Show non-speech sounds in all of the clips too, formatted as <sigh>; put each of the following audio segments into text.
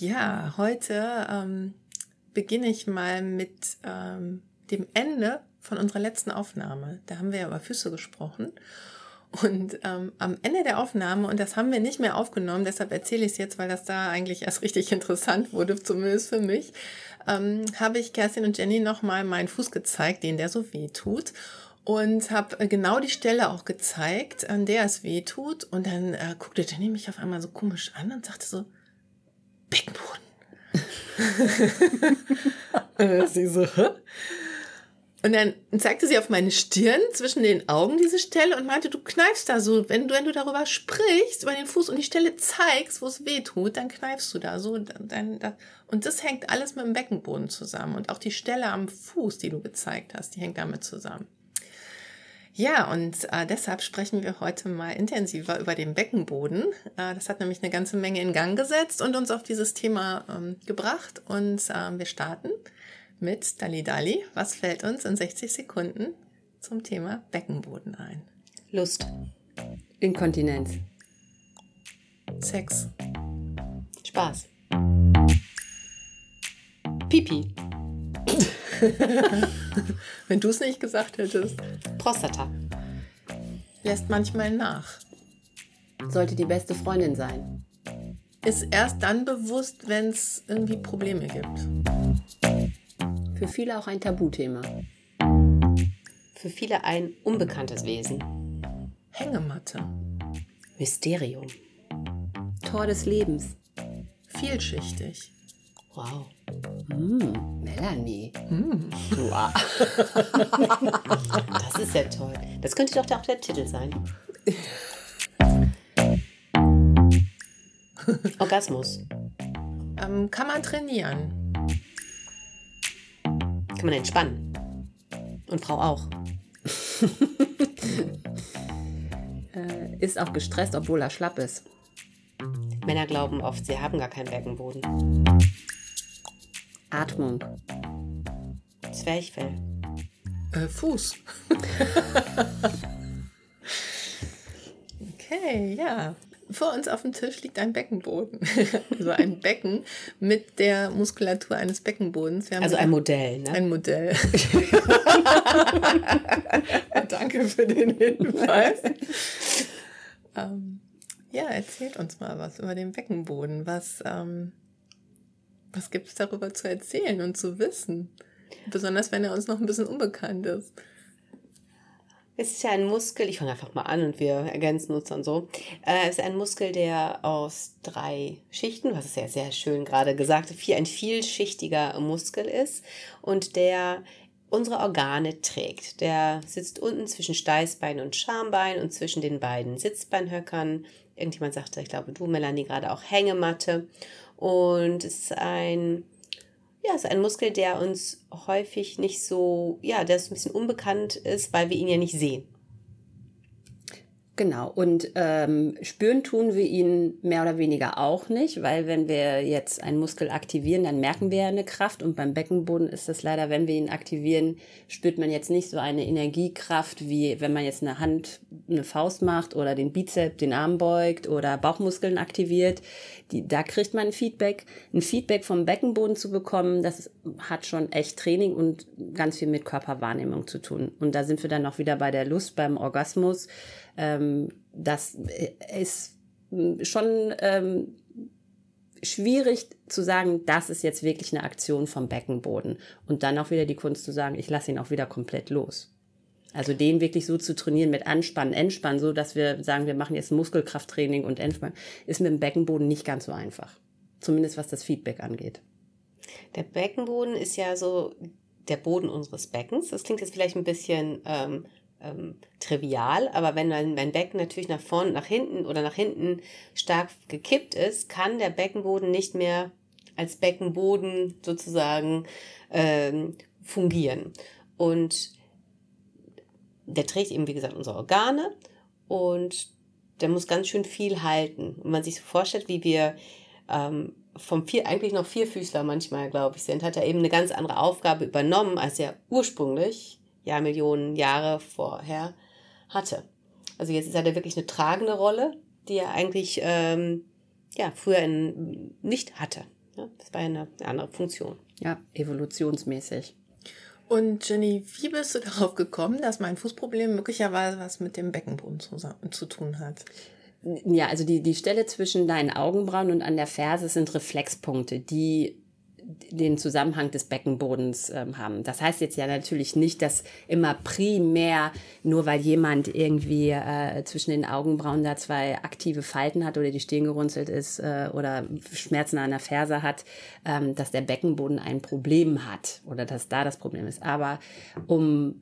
Ja, heute ähm, beginne ich mal mit ähm, dem Ende von unserer letzten Aufnahme. Da haben wir ja über Füße gesprochen. Und ähm, am Ende der Aufnahme, und das haben wir nicht mehr aufgenommen, deshalb erzähle ich es jetzt, weil das da eigentlich erst richtig <laughs> interessant wurde, zumindest für mich, ähm, habe ich Kerstin und Jenny nochmal meinen Fuß gezeigt, den der so weh tut. Und habe genau die Stelle auch gezeigt, an der es weh tut. Und dann äh, guckte Jenny mich auf einmal so komisch an und sagte so, Beckenboden. <laughs> äh, sie so, Hä? Und dann zeigte sie auf meine Stirn zwischen den Augen diese Stelle und meinte, du kneifst da so, wenn du, wenn du darüber sprichst, über den Fuß und die Stelle zeigst, wo es weh tut, dann kneifst du da so. Dann, dann, und das hängt alles mit dem Beckenboden zusammen. Und auch die Stelle am Fuß, die du gezeigt hast, die hängt damit zusammen. Ja, und äh, deshalb sprechen wir heute mal intensiver über den Beckenboden. Äh, das hat nämlich eine ganze Menge in Gang gesetzt und uns auf dieses Thema ähm, gebracht. Und äh, wir starten mit Dali Dali. Was fällt uns in 60 Sekunden zum Thema Beckenboden ein? Lust. Inkontinenz. Sex. Spaß. Pipi. <laughs> Wenn du es nicht gesagt hättest. Prostata. Lässt manchmal nach. Sollte die beste Freundin sein. Ist erst dann bewusst, wenn es irgendwie Probleme gibt. Für viele auch ein Tabuthema. Für viele ein unbekanntes Wesen. Hängematte. Mysterium. Tor des Lebens. Vielschichtig. Wow. Mm, Melanie. Mm. Wow. <laughs> das ist ja toll. Das könnte doch auch der Titel sein. Orgasmus. Ähm, kann man trainieren. Kann man entspannen. Und Frau auch. <laughs> äh, ist auch gestresst, obwohl er schlapp ist. Männer glauben oft, sie haben gar keinen Beckenboden. Atmung. Zwerchfell. Äh, Fuß. <laughs> okay, ja. Vor uns auf dem Tisch liegt ein Beckenboden. <laughs> also ein Becken mit der Muskulatur eines Beckenbodens. also ein Modell, ne? Ein Modell. <laughs> Danke für den Hinweis. ähm, ja, erzählt uns mal was über den Beckenboden. Was, ähm, was gibt es darüber zu erzählen und zu wissen? Besonders wenn er uns noch ein bisschen unbekannt ist. Es ist ja ein Muskel, ich fange einfach mal an und wir ergänzen uns dann so. Äh, es ist ein Muskel, der aus drei Schichten, was ist ja sehr schön gerade gesagt, vier, ein vielschichtiger Muskel ist und der unsere Organe trägt. Der sitzt unten zwischen Steißbein und Schambein und zwischen den beiden Sitzbeinhöckern. Irgendjemand sagte, ich glaube du, Melanie, gerade auch Hängematte. Und es ist ein ja, ist ein Muskel, der uns häufig nicht so, ja, der ist ein bisschen unbekannt ist, weil wir ihn ja nicht sehen. Genau, und ähm, spüren tun wir ihn mehr oder weniger auch nicht, weil wenn wir jetzt einen Muskel aktivieren, dann merken wir eine Kraft und beim Beckenboden ist das leider, wenn wir ihn aktivieren, spürt man jetzt nicht so eine Energiekraft, wie wenn man jetzt eine Hand, eine Faust macht oder den Bizeps, den Arm beugt oder Bauchmuskeln aktiviert. Die, da kriegt man ein Feedback. Ein Feedback vom Beckenboden zu bekommen, das hat schon echt Training und ganz viel mit Körperwahrnehmung zu tun. Und da sind wir dann auch wieder bei der Lust, beim Orgasmus ähm, das ist schon ähm, schwierig zu sagen, das ist jetzt wirklich eine Aktion vom Beckenboden. Und dann auch wieder die Kunst zu sagen, ich lasse ihn auch wieder komplett los. Also den wirklich so zu trainieren mit Anspannen, Entspannen, so dass wir sagen, wir machen jetzt Muskelkrafttraining und Entspannen, ist mit dem Beckenboden nicht ganz so einfach. Zumindest was das Feedback angeht. Der Beckenboden ist ja so der Boden unseres Beckens. Das klingt jetzt vielleicht ein bisschen ähm, ähm, trivial, aber wenn mein, mein Becken natürlich nach vorne, nach hinten oder nach hinten stark gekippt ist, kann der Beckenboden nicht mehr als Beckenboden sozusagen ähm, fungieren. Und der trägt eben, wie gesagt, unsere Organe und der muss ganz schön viel halten. Und man sich so vorstellt, wie wir ähm, vom vier, eigentlich noch Vierfüßler manchmal, glaube ich, sind, hat er eben eine ganz andere Aufgabe übernommen, als er ursprünglich Jahrmillionen Jahre vorher hatte. Also jetzt hat er wirklich eine tragende Rolle, die er eigentlich ähm, ja, früher in, nicht hatte. Ja, das war ja eine andere Funktion. Ja, evolutionsmäßig. Und Jenny, wie bist du darauf gekommen, dass mein Fußproblem möglicherweise was mit dem Beckenboden zu, zu tun hat? Ja, also die, die Stelle zwischen deinen Augenbrauen und an der Ferse sind Reflexpunkte, die den Zusammenhang des Beckenbodens ähm, haben. Das heißt jetzt ja natürlich nicht, dass immer primär, nur weil jemand irgendwie äh, zwischen den Augenbrauen da zwei aktive Falten hat oder die Stirn gerunzelt ist äh, oder Schmerzen an der Ferse hat, ähm, dass der Beckenboden ein Problem hat oder dass da das Problem ist. Aber um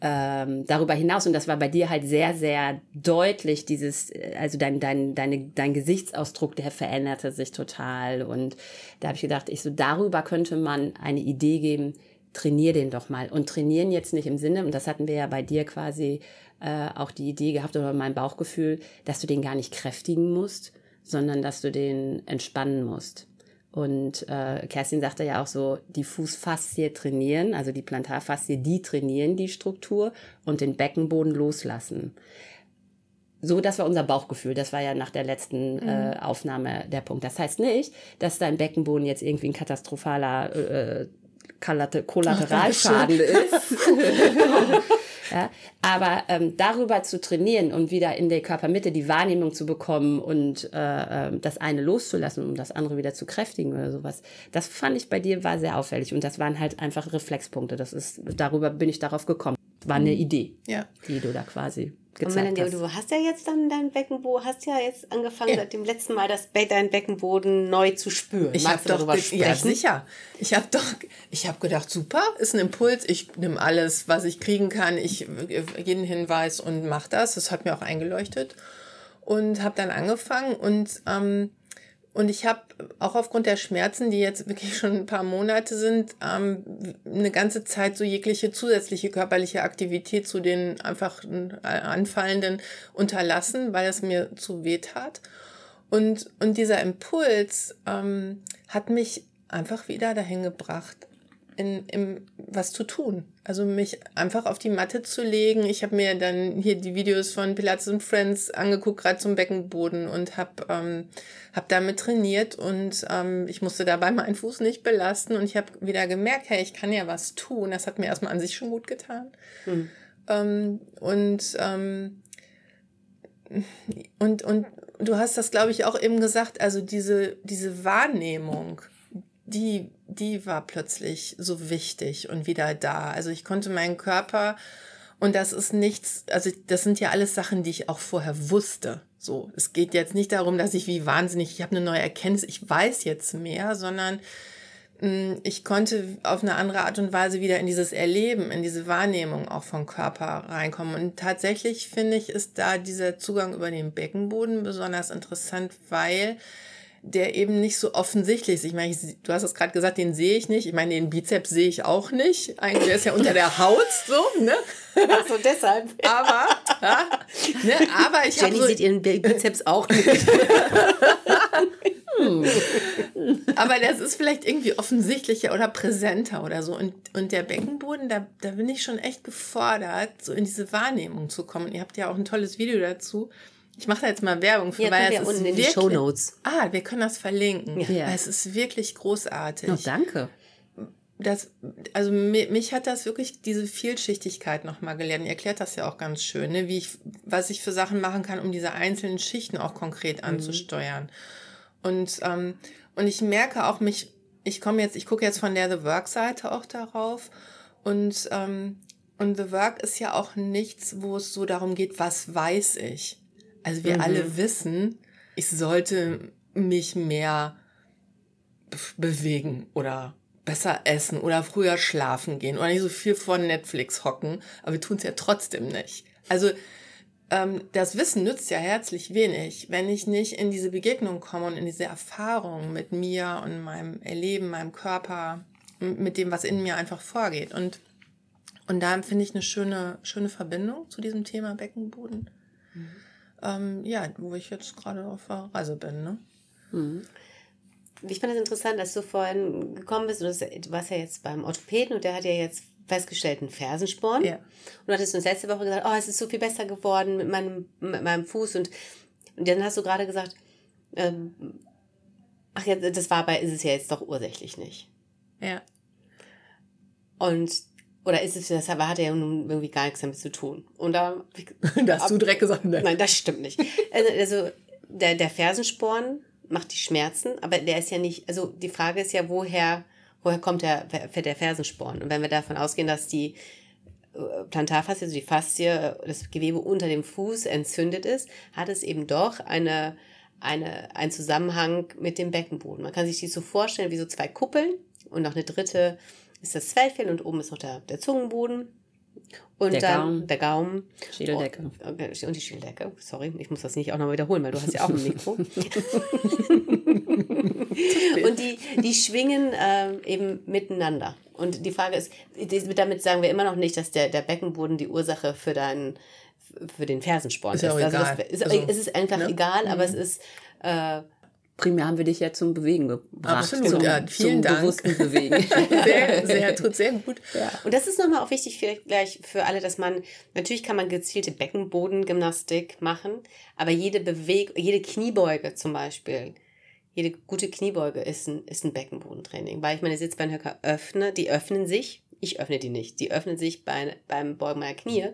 ähm, darüber hinaus, und das war bei dir halt sehr, sehr deutlich, dieses, äh, also dein, dein, deine, dein Gesichtsausdruck, der veränderte sich total. Und da habe ich gedacht, ich so, darüber könnte man eine Idee geben, trainier den doch mal. Und trainieren jetzt nicht im Sinne, und das hatten wir ja bei dir quasi äh, auch die Idee gehabt oder mein Bauchgefühl, dass du den gar nicht kräftigen musst, sondern dass du den entspannen musst. Und äh, Kerstin sagte ja auch so, die Fußfaszie trainieren, also die Plantarfaszie, die trainieren die Struktur und den Beckenboden loslassen. So, das war unser Bauchgefühl. Das war ja nach der letzten mhm. äh, Aufnahme der Punkt. Das heißt nicht, dass dein Beckenboden jetzt irgendwie ein katastrophaler äh, Kollateralschaden <laughs> ist. <laughs> Ja? Aber ähm, darüber zu trainieren und wieder in der Körpermitte die Wahrnehmung zu bekommen und äh, ähm, das eine loszulassen, um das andere wieder zu kräftigen oder sowas, das fand ich bei dir war sehr auffällig. Und das waren halt einfach Reflexpunkte. Das ist, darüber bin ich darauf gekommen. War eine mhm. Idee, ja. die du da quasi gezeigt hast. Du hast ja jetzt dann dein Beckenboden, hast ja jetzt angefangen, ja. seit dem letzten Mal das dein Beckenboden neu zu spüren. Ich habe doch, ja sicher. Ich habe doch, ich habe gedacht, super, ist ein Impuls. Ich nehme alles, was ich kriegen kann. Ich jeden Hinweis und mache das. Das hat mir auch eingeleuchtet und habe dann angefangen und ähm, und ich habe auch aufgrund der Schmerzen, die jetzt wirklich schon ein paar Monate sind, ähm, eine ganze Zeit so jegliche zusätzliche körperliche Aktivität zu den einfach äh, anfallenden unterlassen, weil es mir zu weh tat. Und, und dieser Impuls ähm, hat mich einfach wieder dahin gebracht, in, in was zu tun. Also mich einfach auf die Matte zu legen. Ich habe mir dann hier die Videos von Pilates und Friends angeguckt, gerade zum Beckenboden und habe ähm, hab damit trainiert und ähm, ich musste dabei <laughs> meinen Fuß nicht belasten und ich habe wieder gemerkt, hey, ich kann ja was tun. Das hat mir erstmal an sich schon gut getan. Mhm. Ähm, und, ähm, und, und du hast das, glaube ich, auch eben gesagt, also diese, diese Wahrnehmung, die, die war plötzlich so wichtig und wieder da. Also ich konnte meinen Körper und das ist nichts, also das sind ja alles Sachen, die ich auch vorher wusste. So, es geht jetzt nicht darum, dass ich wie wahnsinnig, ich habe eine neue Erkenntnis, ich weiß jetzt mehr, sondern mh, mm, ich konnte auf eine andere Art und Weise wieder in dieses Erleben, in diese Wahrnehmung auch vom Körper reinkommen. Und tatsächlich finde ich, ist da dieser Zugang über den Beckenboden besonders interessant, weil der eben nicht so offensichtlich ist. Ich meine, ich, du hast es gerade gesagt, den sehe ich nicht. Ich meine, den Bizeps sehe ich auch nicht. Eigentlich, der ist ja unter der Haut so, ne? Ach so, deshalb. Aber, ja, ne, aber ich Jenny so, sieht ihren Bizeps auch nicht. <laughs> hm. Aber das ist vielleicht irgendwie offensichtlicher oder präsenter oder so. Und, und der Beckenboden, da, da bin ich schon echt gefordert, so in diese Wahrnehmung zu kommen. Ihr habt ja auch ein tolles Video dazu ich mache da jetzt mal Werbung für, ja, weil es ist unten in die Show Notes. Ah, wir können das verlinken. Ja. Weil es ist wirklich großartig. Oh, danke. Das, also mich hat das wirklich diese Vielschichtigkeit nochmal gelernt. Ihr erklärt das ja auch ganz schön, ne? wie ich, was ich für Sachen machen kann, um diese einzelnen Schichten auch konkret mhm. anzusteuern. Und, ähm, und ich merke auch mich, ich komme jetzt, ich gucke jetzt von der The Work-Seite auch darauf. Und, ähm, und The Work ist ja auch nichts, wo es so darum geht, was weiß ich, also wir mhm. alle wissen, ich sollte mich mehr bewegen oder besser essen oder früher schlafen gehen oder nicht so viel vor Netflix hocken, aber wir tun es ja trotzdem nicht. Also ähm, das Wissen nützt ja herzlich wenig, wenn ich nicht in diese Begegnung komme und in diese Erfahrung mit mir und meinem Erleben, meinem Körper, mit dem, was in mir einfach vorgeht. Und, und da finde ich eine schöne, schöne Verbindung zu diesem Thema Beckenboden. Mhm ähm, ja, wo ich jetzt gerade auf der Reise bin. Ne? Mhm. Ich fand es das interessant, dass du vorhin gekommen bist. Du warst ja jetzt beim Orthopäden und der hat ja jetzt festgestellt einen Fersensporn. Ja. Und du hattest uns letzte Woche gesagt, oh, es ist so viel besser geworden mit meinem, mit meinem Fuß. Und, und dann hast du gerade gesagt, ähm, ach ja, das war bei, ist es ja jetzt doch ursächlich nicht. Ja. Und, oder ist es, das hatte ja nun irgendwie gar nichts damit zu tun. Und da, <laughs> da hast du direkt gesagt, nein. nein, das stimmt nicht. Also, also der, der Fersensporn macht die Schmerzen, aber der ist ja nicht, also die Frage ist ja, woher, woher kommt der, der Fersensporn? Und wenn wir davon ausgehen, dass die äh, Plantarfaszie, also die Faszie, das Gewebe unter dem Fuß entzündet ist, hat es eben doch eine, eine, einen Zusammenhang mit dem Beckenboden. Man kann sich die so vorstellen wie so zwei Kuppeln und noch eine dritte ist das Zwerchfell und oben ist noch der, der Zungenboden. Und der dann Gaumen. der Gaumen. Schädeldecke. Oh, und die Schädeldecke. Sorry, ich muss das nicht auch noch wiederholen, weil du hast ja auch ein Mikro. <laughs> und die, die schwingen äh, eben miteinander. Und die Frage ist, damit sagen wir immer noch nicht, dass der, der Beckenboden die Ursache für deinen für den Fersensporn ist. ist. Ja also das, ist, also, es ist einfach ne? egal, aber mhm. es ist äh, primär haben wir dich ja zum Bewegen gebracht. Absolut, zum, ja, vielen zum Dank. bewussten Bewegen. <laughs> sehr, sehr, tut sehr gut. Ja. Und das ist nochmal auch wichtig vielleicht gleich für alle, dass man, natürlich kann man gezielte Beckenbodengymnastik machen, aber jede Bewegung, jede Kniebeuge zum Beispiel, jede gute Kniebeuge ist ein, ist ein Beckenbodentraining, weil ich meine Sitzbeinhöcker öffne, die öffnen sich, ich öffne die nicht, die öffnen sich bei, beim Beugen meiner Knie.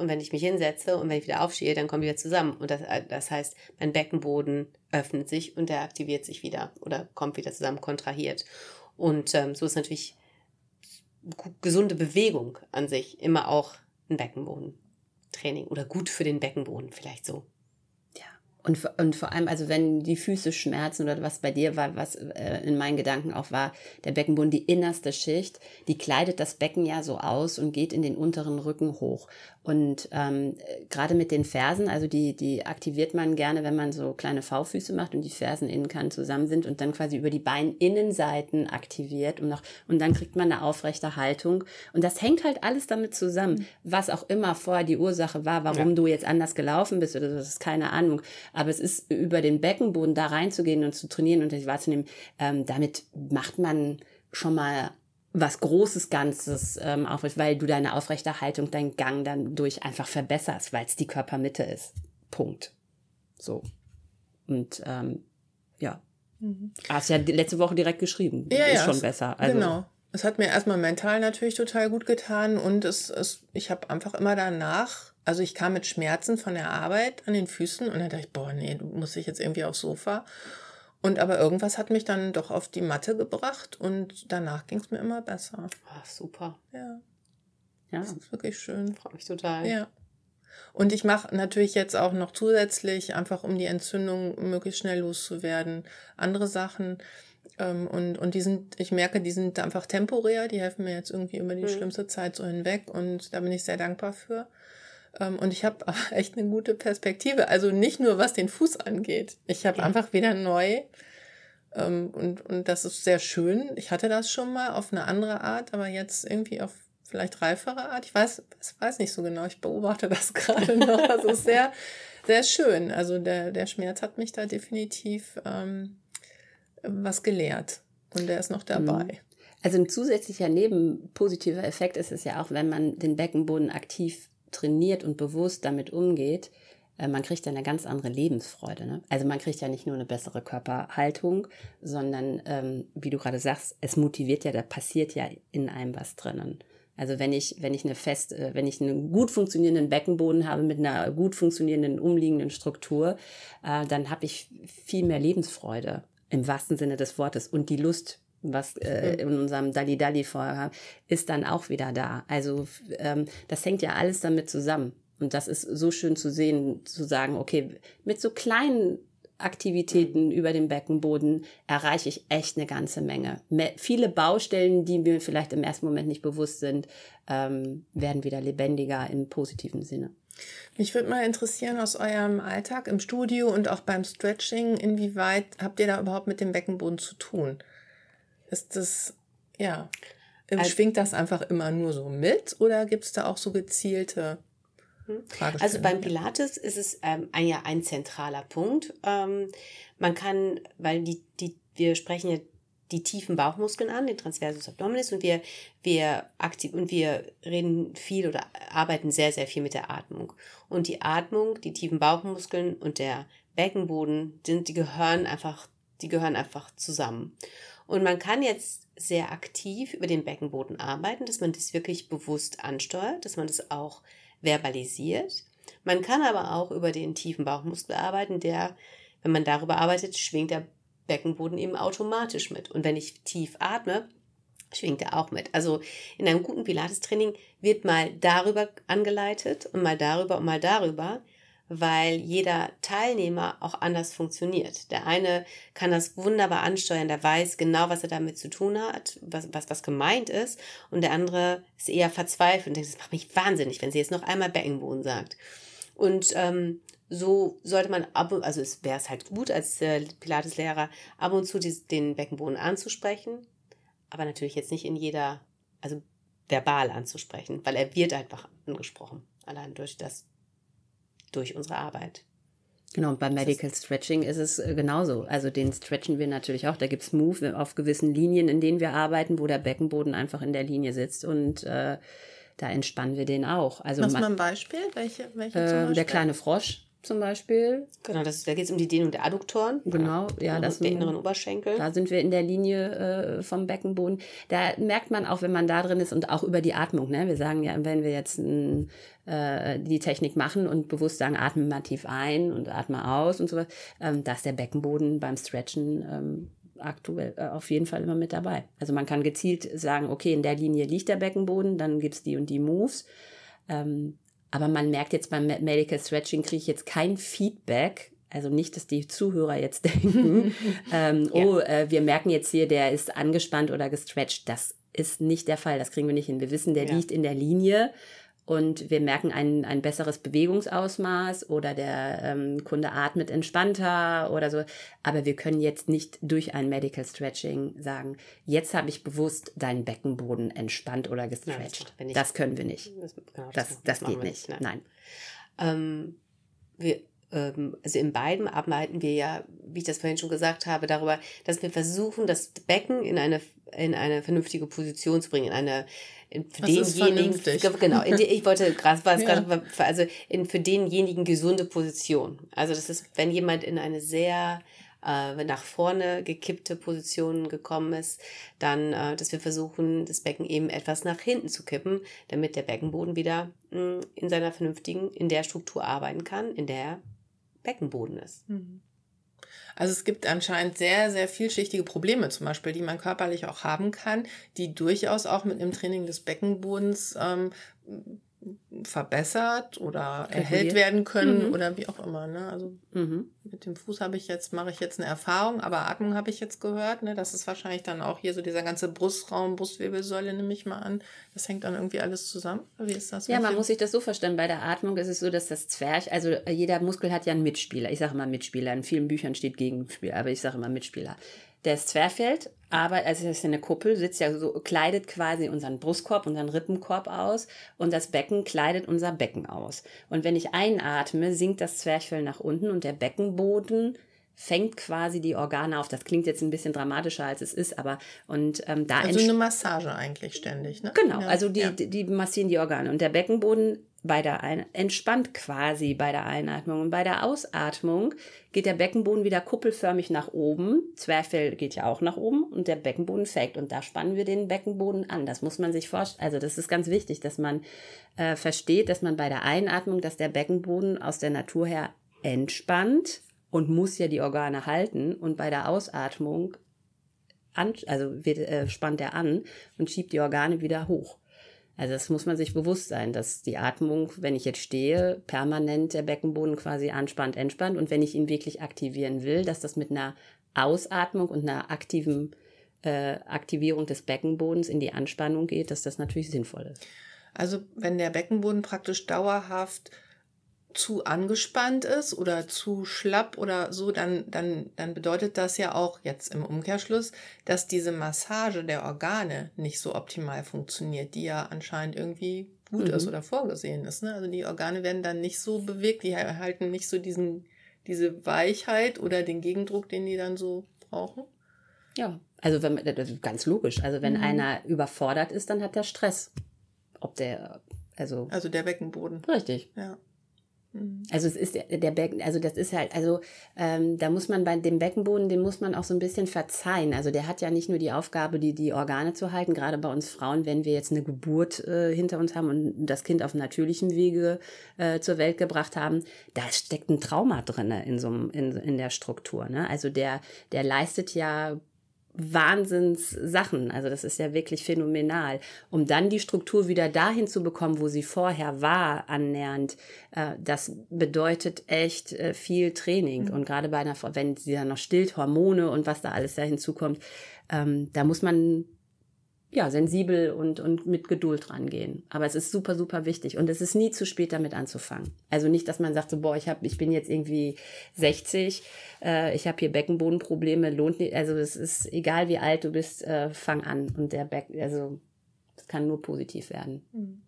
Und wenn ich mich hinsetze und wenn ich wieder aufstehe, dann kommen wir wieder zusammen. Und das, das heißt, mein Beckenboden öffnet sich und der aktiviert sich wieder oder kommt wieder zusammen, kontrahiert. Und ähm, so ist natürlich gesunde Bewegung an sich immer auch ein Beckenbodentraining oder gut für den Beckenboden vielleicht so. Und, und vor allem, also wenn die Füße schmerzen oder was bei dir war, was äh, in meinen Gedanken auch war, der Beckenboden, die innerste Schicht, die kleidet das Becken ja so aus und geht in den unteren Rücken hoch. Und ähm, gerade mit den Fersen, also die, die aktiviert man gerne, wenn man so kleine V-Füße macht und die Fersen innen kann zusammen sind und dann quasi über die Beininnenseiten aktiviert und noch, und dann kriegt man eine aufrechte Haltung. Und das hängt halt alles damit zusammen, was auch immer vorher die Ursache war, warum ja. du jetzt anders gelaufen bist oder das ist keine Ahnung. Aber es ist über den Beckenboden da reinzugehen und zu trainieren und sich wahrzunehmen, ähm, damit macht man schon mal was Großes Ganzes ähm, auch, weil du deine aufrechte Haltung, deinen Gang dann durch einfach verbesserst, weil es die Körpermitte ist. Punkt. So. Und ähm, ja. Mhm. Hast ja letzte Woche direkt geschrieben. Ja, ist ja, schon besser. Also, genau. Es hat mir erstmal mental natürlich total gut getan und es, es ich habe einfach immer danach, also ich kam mit Schmerzen von der Arbeit an den Füßen und dann dachte ich, boah, nee, du musst dich jetzt irgendwie aufs Sofa. Und aber irgendwas hat mich dann doch auf die Matte gebracht und danach ging es mir immer besser. Ach, super. Ja. Ja. Das ist wirklich schön. Freut mich total. Ja. Und ich mache natürlich jetzt auch noch zusätzlich, einfach um die Entzündung möglichst schnell loszuwerden, andere Sachen. Ähm, und, und die sind, ich merke, die sind einfach temporär, die helfen mir jetzt irgendwie über die mhm. schlimmste Zeit so hinweg und da bin ich sehr dankbar für. Ähm, und ich habe <laughs> echt eine gute Perspektive. Also nicht nur was den Fuß angeht. Ich habe ja. einfach wieder neu. Ähm, und, und das ist sehr schön. Ich hatte das schon mal auf eine andere Art, aber jetzt irgendwie auf vielleicht reifere Art. Ich weiß, ich weiß nicht so genau. Ich beobachte <laughs> das gerade noch. Also ist sehr, sehr schön. Also der, der Schmerz hat mich da definitiv ähm, was gelehrt. Und der ist noch dabei. Mhm. Also ein zusätzlicher nebenpositiver Effekt ist es ja auch, wenn man den Beckenboden aktiv trainiert und bewusst damit umgeht, äh, man kriegt ja eine ganz andere Lebensfreude. Ne? Also man kriegt ja nicht nur eine bessere Körperhaltung, sondern ähm, wie du gerade sagst, es motiviert ja, da passiert ja in einem was drinnen. Also wenn ich, wenn ich eine fest, äh, wenn ich einen gut funktionierenden Beckenboden habe mit einer gut funktionierenden umliegenden Struktur, äh, dann habe ich viel mehr Lebensfreude im wahrsten Sinne des Wortes und die Lust was äh, in unserem Dalli Dalli vorher ist dann auch wieder da. Also ähm, das hängt ja alles damit zusammen. Und das ist so schön zu sehen, zu sagen, okay, mit so kleinen Aktivitäten über den Beckenboden erreiche ich echt eine ganze Menge. Me viele Baustellen, die mir vielleicht im ersten Moment nicht bewusst sind, ähm, werden wieder lebendiger im positiven Sinne. Mich würde mal interessieren aus eurem Alltag im Studio und auch beim Stretching, inwieweit habt ihr da überhaupt mit dem Beckenboden zu tun? Ist das, ja, also, schwingt das einfach immer nur so mit oder gibt es da auch so gezielte hm. also beim Pilates ist es ähm, ein, ja ein zentraler Punkt. Ähm, man kann, weil die, die, wir sprechen ja die tiefen Bauchmuskeln an, den Transversus Abdominis und wir, wir aktiv und wir reden viel oder arbeiten sehr, sehr viel mit der Atmung. Und die Atmung, die tiefen Bauchmuskeln und der Beckenboden sind, die gehören einfach Die gehören einfach zusammen. Und man kann jetzt sehr aktiv über den Beckenboden arbeiten, dass man das wirklich bewusst ansteuert, dass man das auch verbalisiert. Man kann aber auch über den tiefen Bauchmuskel arbeiten, der, wenn man darüber arbeitet, schwingt der Beckenboden eben automatisch mit. Und wenn ich tief atme, schwingt er auch mit. Also in einem guten Pilates-Training wird mal darüber angeleitet und mal darüber und mal darüber, weil jeder Teilnehmer auch anders funktioniert. Der eine kann das wunderbar ansteuern, der weiß genau, was er damit zu tun hat, was, was, was gemeint ist, und der andere ist eher verzweifelt und denkt, das macht mich wahnsinnig, wenn sie jetzt noch einmal Beckenboden sagt. Und ähm, so sollte man ab und also es wäre es halt gut als äh, Pilateslehrer ab und zu die, den Beckenboden anzusprechen, aber natürlich jetzt nicht in jeder, also verbal anzusprechen, weil er wird einfach angesprochen, allein durch das durch unsere Arbeit. Genau, und beim Medical Stretching ist es äh, genauso. Also den stretchen wir natürlich auch. Da gibt es Move auf gewissen Linien, in denen wir arbeiten, wo der Beckenboden einfach in der Linie sitzt und äh, da entspannen wir den auch. Also Machst du mal ein Beispiel? Welche, welche äh, Beispiel? Der kleine Frosch zum Beispiel. Genau, das, da geht es um die Dehnung der Adduktoren. Genau, ja. Das der inneren Oberschenkel. Da sind wir in der Linie äh, vom Beckenboden. Da merkt man auch, wenn man da drin ist und auch über die Atmung. Ne? Wir sagen ja, wenn wir jetzt ein, äh, die Technik machen und bewusst sagen, atme mal tief ein und atme aus und sowas, ähm, da ist der Beckenboden beim Stretchen ähm, aktuell äh, auf jeden Fall immer mit dabei. Also man kann gezielt sagen, okay, in der Linie liegt der Beckenboden, dann gibt es die und die Moves. Ähm, aber man merkt jetzt beim Medical Stretching, kriege ich jetzt kein Feedback. Also nicht, dass die Zuhörer jetzt <laughs> denken, <laughs> ähm, ja. oh, äh, wir merken jetzt hier, der ist angespannt oder gestretched. Das ist nicht der Fall. Das kriegen wir nicht hin. Wir wissen, der ja. liegt in der Linie und wir merken ein, ein besseres Bewegungsausmaß oder der ähm, Kunde atmet entspannter oder so. Aber wir können jetzt nicht durch ein Medical Stretching sagen, jetzt habe ich bewusst deinen Beckenboden entspannt oder gestretched. Ja, das, das, können wir nicht. Das, genau, das, das, das geht nicht. Nein. Nein. Ähm, wir, also in beiden arbeiten wir ja, wie ich das vorhin schon gesagt habe, darüber, dass wir versuchen, das Becken in eine, in eine vernünftige Position zu bringen, in eine für das denjenigen, genau, die, ich wollte <laughs> gerade, ja. also in, für denjenigen gesunde Position. Also das ist, wenn jemand in eine sehr äh, nach vorne gekippte Position gekommen ist, dann, äh, dass wir versuchen, das Becken eben etwas nach hinten zu kippen, damit der Beckenboden wieder mh, mm, in seiner vernünftigen, in der Struktur arbeiten kann, in der Beckenboden ist. Mhm. Also es gibt anscheinend sehr, sehr vielschichtige Probleme zum Beispiel, die man körperlich auch haben kann, die durchaus auch mit einem Training des Beckenbodens ähm, verbessert oder erhellt werden können mhm. oder wie auch immer. Ne? Also mhm. mit dem Fuß habe ich jetzt, mache ich jetzt eine Erfahrung, aber Atmung habe ich jetzt gehört. Ne? Das ist wahrscheinlich dann auch hier so dieser ganze Brustraum, Brustwirbelsäule nehme ich mal an. Das hängt dann irgendwie alles zusammen. Wie ist das? Ja, man muss sich das so vorstellen. Bei der Atmung ist es so, dass das Zwerch, also jeder Muskel hat ja einen Mitspieler. Ich sage immer Mitspieler. In vielen Büchern steht Gegenspieler, aber ich sage immer Mitspieler. Der ist Zwerchfell, aber also das ist eine Kuppel, sitzt ja so, kleidet quasi unseren Brustkorb, unseren Rippenkorb aus und das Becken kleidet unser Becken aus. Und wenn ich einatme, sinkt das Zwerchfell nach unten und der Beckenboden fängt quasi die Organe auf. Das klingt jetzt ein bisschen dramatischer, als es ist, aber und ähm, da also eine Massage eigentlich ständig, ne? Genau, also die, ja. die, die massieren die Organe und der Beckenboden bei der Ein entspannt quasi bei der Einatmung und bei der Ausatmung geht der Beckenboden wieder kuppelförmig nach oben. Zwerchfell geht ja auch nach oben und der Beckenboden fängt und da spannen wir den Beckenboden an. Das muss man sich vorstellen. Also das ist ganz wichtig, dass man äh, versteht, dass man bei der Einatmung, dass der Beckenboden aus der Natur her entspannt und muss ja die Organe halten. Und bei der Ausatmung an, also wird, äh, spannt er an und schiebt die Organe wieder hoch. Also das muss man sich bewusst sein, dass die Atmung, wenn ich jetzt stehe, permanent der Beckenboden quasi anspannt, entspannt. Und wenn ich ihn wirklich aktivieren will, dass das mit einer Ausatmung und einer aktiven äh, Aktivierung des Beckenbodens in die Anspannung geht, dass das natürlich sinnvoll ist. Also wenn der Beckenboden praktisch dauerhaft zu angespannt ist oder zu schlapp oder so, dann, dann, dann bedeutet das ja auch jetzt im Umkehrschluss, dass diese Massage der Organe nicht so optimal funktioniert, die ja anscheinend irgendwie gut mhm. ist oder vorgesehen ist. Ne? Also die Organe werden dann nicht so bewegt, die erhalten nicht so diesen, diese Weichheit oder den Gegendruck, den die dann so brauchen. Ja, also wenn, das ist ganz logisch. Also wenn mhm. einer überfordert ist, dann hat der Stress. Ob der, also. Also der Beckenboden. Richtig. Ja. Mhm. Also es ist der, Becken, also das ist halt, also ähm, da muss man bei dem Beckenboden, den muss man auch so ein bisschen verzeihen. Also der hat ja nicht nur die Aufgabe, die, die Organe zu halten, gerade bei uns Frauen, wenn wir jetzt eine Geburt äh, hinter uns haben und das Kind auf natürlichem Wege äh, zur Welt gebracht haben, da steckt ein Trauma drin in, so, in, in der Struktur. Ne? Also der, der leistet ja Wahnsinnssachen. Also das ist ja wirklich phänomenal. Um dann die Struktur wieder dahin zu bekommen, wo sie vorher war, annähernd, äh, das bedeutet echt äh, viel Training. Mhm. Und gerade bei einer Frau, wenn sie dann noch stillt, Hormone und was da alles da hinzukommt, ähm, da muss man ja, sensibel und, und mit Geduld rangehen. Aber es ist super, super wichtig. Und es ist nie zu spät, damit anzufangen. Also nicht, dass man sagt, so, boah, ich, hab, ich bin jetzt irgendwie 60, äh, ich habe hier Beckenbodenprobleme, lohnt nicht. Also es ist egal, wie alt du bist, äh, fang an. Und der Becken, also es kann nur positiv werden. Mhm.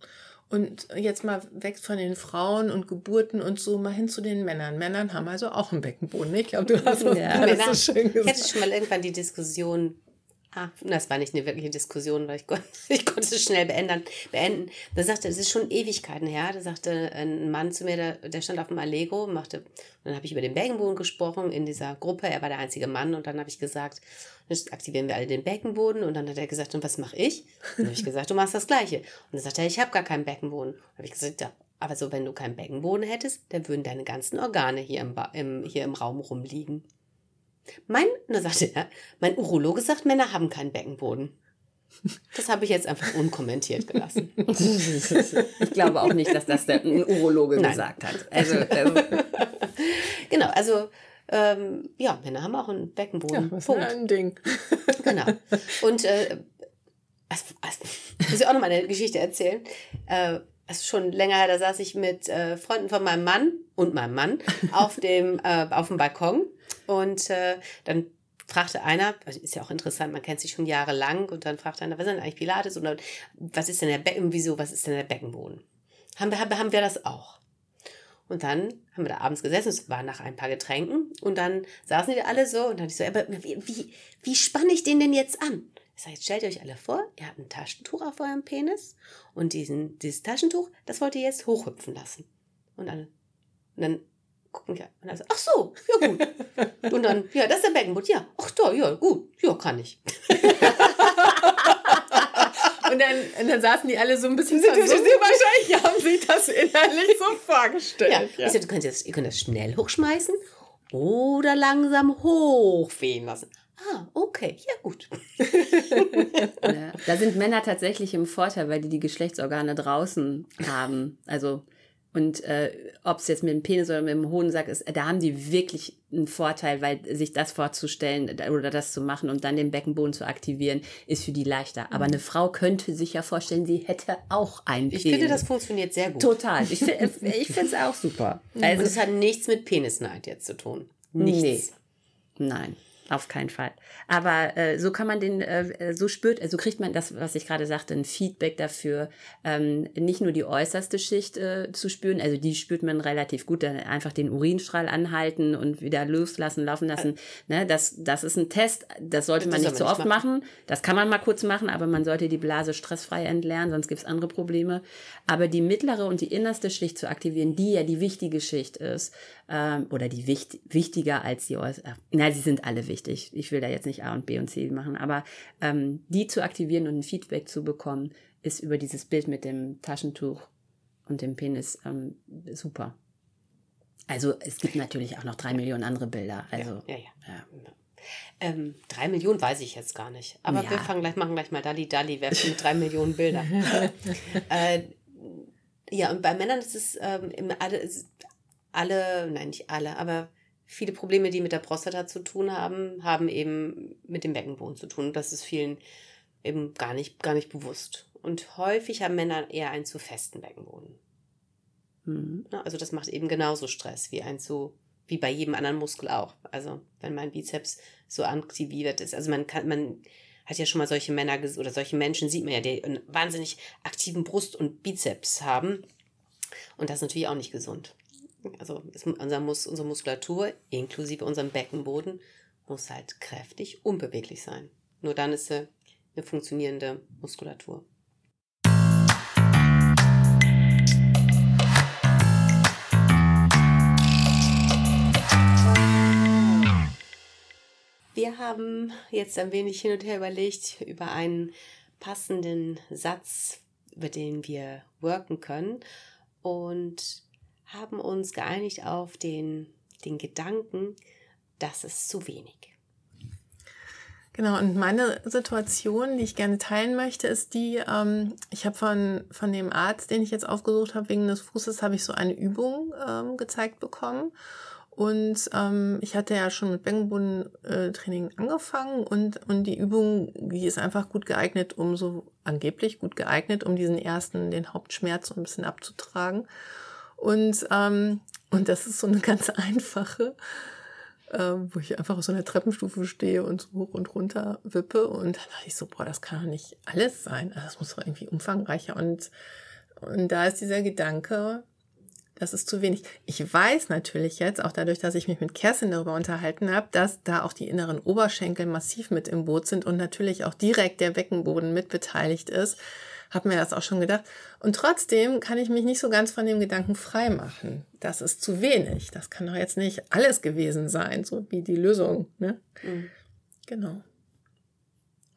Und jetzt mal weg von den Frauen und Geburten und so mal hin zu den Männern. Männern haben also auch einen Beckenboden. Ich glaube, du hast das, <laughs> ja. das so schön gesagt. Ich hatte schon mal irgendwann die Diskussion, Ah, das war nicht eine wirkliche Diskussion, weil ich, konnte, <laughs> ich konnte es schnell beenden. beenden. Da sagte, es ist schon Ewigkeiten her, da sagte ein Mann zu mir, der, der stand auf dem Allego, machte, und dann habe ich über den Beckenboden gesprochen in dieser Gruppe, er war der einzige Mann und dann habe ich gesagt, jetzt aktivieren wir alle den Beckenboden und dann hat er gesagt, und was mache ich? Und dann habe ich gesagt, du machst das Gleiche. Und dann sagte er, ich habe gar keinen Beckenboden. Und habe ich gesagt, ja, aber so, wenn du keinen Beckenboden hättest, dann würden deine ganzen Organe hier im, im, hier im Raum rumliegen. Mein, da sagte er, mein Urologe sagt, Männer haben keinen Beckenboden. Das habe ich jetzt einfach unkommentiert gelassen. <laughs> ich glaube auch nicht, dass das der Urologe Nein. gesagt hat. Also, ähm. <laughs> genau, also ähm, ja, Männer haben auch einen Beckenboden. Ja, das Punkt. ein Ding. <laughs> genau. Und äh, also, also, muss ich auch noch mal eine Geschichte erzählen. Äh, also schon länger her, da saß ich mit äh, Freunden von meinem Mann und meinem Mann auf dem, äh, auf dem Balkon und äh, dann fragte einer, also ist ja auch interessant, man kennt sich schon jahrelang und dann fragte einer, was ist denn eigentlich Pilates und was ist denn der Becken, wieso, was ist denn der Beckenboden? Haben wir, haben, haben wir das auch? Und dann haben wir da abends gesessen, es war nach ein paar Getränken und dann saßen die alle so und dann ich so, aber wie, wie, wie spanne ich den denn jetzt an? Ich sage, jetzt stellt euch alle vor, ihr habt ein Taschentuch auf eurem Penis und diesen, dieses Taschentuch, das wollt ihr jetzt hochhüpfen lassen. Und dann, und dann gucken wir. Und dann so, ach so, ja gut. <laughs> Und dann, ja, das ist der Beckenboden. Ja, ach da, ja, gut, ja, kann ich. <laughs> Und dann, und dann saßen die alle so ein bisschen versunken. Wahrscheinlich haben sich das innerlich so <laughs> vorgestellt. Ja. ja. Ich sag, du könnt das, ihr könnt das schnell hochschmeißen oder langsam hochwehen lassen. Ah, okay, ja gut. ja, da sind Männer tatsächlich im Vorteil, weil die die Geschlechtsorgane draußen haben. Also und äh, ob es jetzt mit dem Penis oder mit dem Hodensack ist, da haben die wirklich einen Vorteil, weil sich das vorzustellen oder das zu machen und dann den Beckenboden zu aktivieren, ist für die leichter. Aber eine Frau könnte sich ja vorstellen, sie hätte auch einen Penis. Ich finde, das funktioniert sehr gut. Total. Ich, <laughs> ich finde es auch super. Also, es hat nichts mit Penisneid jetzt zu tun. Nichts. Nee. Nein. Auf keinen Fall. Aber äh, so kann man den, äh, so spürt, so also kriegt man das, was ich gerade sagte, ein Feedback dafür, ähm, nicht nur die äußerste Schicht äh, zu spüren, also die spürt man relativ gut, dann einfach den Urinstrahl anhalten und wieder loslassen, laufen lassen. Ne, das, das ist ein Test, das sollte das man nicht so oft machen. machen. Das kann man mal kurz machen, aber man sollte die Blase stressfrei entleeren, sonst gibt es andere Probleme. Aber die mittlere und die innerste Schicht zu aktivieren, die ja die wichtige Schicht ist, ähm, oder die wichtig, wichtiger als die äußere, na, sie sind alle wichtig. Ich will da jetzt nicht A und B und C machen, aber ähm, die zu aktivieren und ein Feedback zu bekommen, ist über dieses Bild mit dem Taschentuch und dem Penis ähm, super. Also es gibt natürlich auch noch drei Millionen andere Bilder. Also, ja, ja, ja. Ähm, drei Millionen weiß ich jetzt gar nicht. Aber wir fangen gleich, machen gleich mal Dalli Dalli, wer mit drei Millionen Bilder. <laughs> äh, ja, und bei Männern ist es ähm, alle, alle, nein, nicht alle, aber viele Probleme, die mit der Prostata zu tun haben, haben eben mit dem Beckenboden zu tun. Das ist vielen eben gar nicht, gar nicht bewusst. Und häufig haben Männer eher einen zu festen Beckenboden. Mhm. Also das macht eben genauso Stress wie ein zu, wie bei jedem anderen Muskel auch. Also wenn mein Bizeps so aktiviert ist. Also man kann, man hat ja schon mal solche Männer oder solche Menschen sieht man ja, die einen wahnsinnig aktiven Brust und Bizeps haben. Und das ist natürlich auch nicht gesund also ist unser Mus unsere Muskulatur inklusive unserem Beckenboden muss halt kräftig unbeweglich sein. Nur dann ist sie eine funktionierende Muskulatur. Wir haben jetzt ein wenig hin und her überlegt über einen passenden Satz, über den wir worken können. Und haben uns geeinigt auf den, den Gedanken, das ist zu wenig. Genau, und meine Situation, die ich gerne teilen möchte, ist die, ähm, ich habe von, von dem Arzt, den ich jetzt aufgesucht habe, wegen des Fußes, habe ich so eine Übung ähm, gezeigt bekommen. Und ähm, ich hatte ja schon mit Beckenbodentraining angefangen und, und die Übung, die ist einfach gut geeignet, um so angeblich gut geeignet, um diesen ersten, den Hauptschmerz so ein bisschen abzutragen. Und, ähm, und das ist so eine ganz einfache, äh, wo ich einfach auf so einer Treppenstufe stehe und so hoch und runter wippe. Und dann dachte ich so, boah, das kann doch nicht alles sein. Also das muss doch irgendwie umfangreicher. Und, und da ist dieser Gedanke, das ist zu wenig. Ich weiß natürlich jetzt, auch dadurch, dass ich mich mit Kerstin darüber unterhalten habe, dass da auch die inneren Oberschenkel massiv mit im Boot sind und natürlich auch direkt der Beckenboden mit beteiligt ist. Hab mir das auch schon gedacht. Und trotzdem kann ich mich nicht so ganz von dem Gedanken frei machen. Das ist zu wenig. Das kann doch jetzt nicht alles gewesen sein, so wie die Lösung. Ne? Mhm. Genau.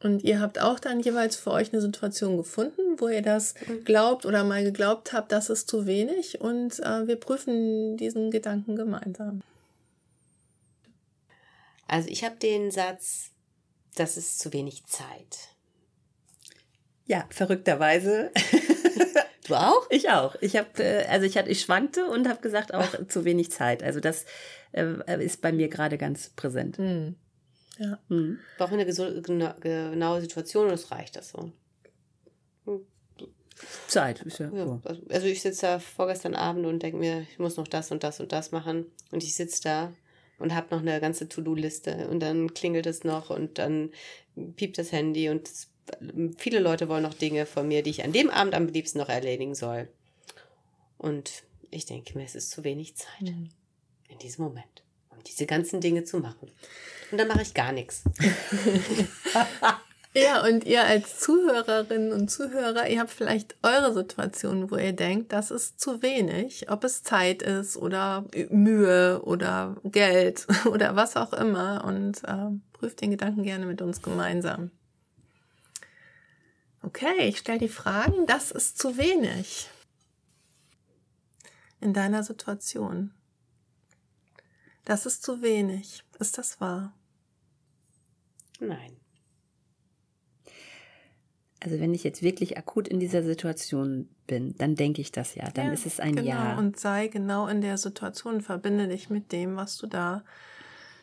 Und ihr habt auch dann jeweils für euch eine Situation gefunden, wo ihr das mhm. glaubt oder mal geglaubt habt, das ist zu wenig. Und äh, wir prüfen diesen Gedanken gemeinsam. Also ich habe den Satz, das ist zu wenig Zeit. Ja, verrückterweise. <laughs> Du auch? Ich auch. Ich habe, äh, also ich hatte, ich schwankte und habe gesagt auch <laughs> zu wenig Zeit. Also das äh, ist bei mir gerade ganz präsent. Mhm. Ja. Mhm. Brauchen eine genaue Situation und es reicht das so. Zeit ist ja. ja also ich sitze da vorgestern Abend und denke mir, ich muss noch das und das und das machen. Und ich sitze da und habe noch eine ganze To-Do-Liste. Und dann klingelt es noch und dann piept das Handy und das, viele Leute wollen noch Dinge von mir, die ich an dem Abend am liebsten noch erledigen soll. Und ich denke mir, es ist zu wenig Zeit mhm. in diesem Moment, um diese ganzen Dinge zu machen und dann mache ich gar nichts. <laughs> Ja, und ihr als Zuhörerinnen und Zuhörer, ihr habt vielleicht eure Situation, wo ihr denkt, das ist zu wenig, ob es Zeit ist oder Mühe oder Geld <laughs> oder was auch immer und äh, prüft den Gedanken gerne mit uns gemeinsam. Okay, ich stelle die Fragen, das ist zu wenig in deiner Situation. Das ist zu wenig. Ist das wahr? Nein. Also wenn ich jetzt wirklich akut in dieser Situation bin, dann denke ich das ja. Dann ja, ist es ein genau. Ja. Und sei genau in der Situation, verbinde dich mit dem, was du da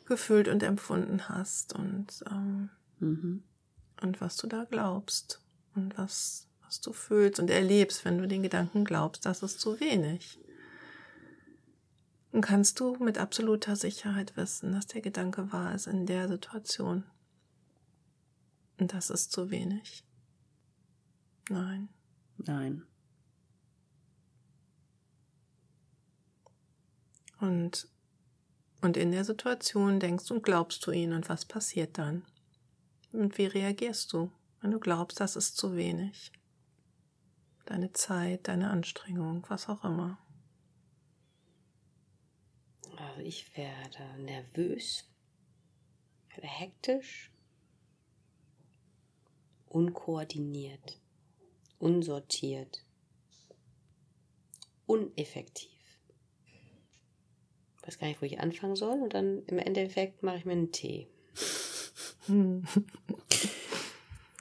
gefühlt und empfunden hast und, ähm, mhm. und was du da glaubst und was, was du fühlst und erlebst, wenn du den Gedanken glaubst, das ist zu wenig. Und kannst du mit absoluter Sicherheit wissen, dass der Gedanke wahr ist in der Situation. Und das ist zu wenig. Nein. Nein. Und, und in der Situation denkst und glaubst du ihn und was passiert dann? Und wie reagierst du, wenn du glaubst, das ist zu wenig? Deine Zeit, deine Anstrengung, was auch immer. Also ich werde nervös, werde hektisch, unkoordiniert, unsortiert, uneffektiv. Ich weiß gar nicht, wo ich anfangen soll und dann im Endeffekt mache ich mir einen Tee. <laughs>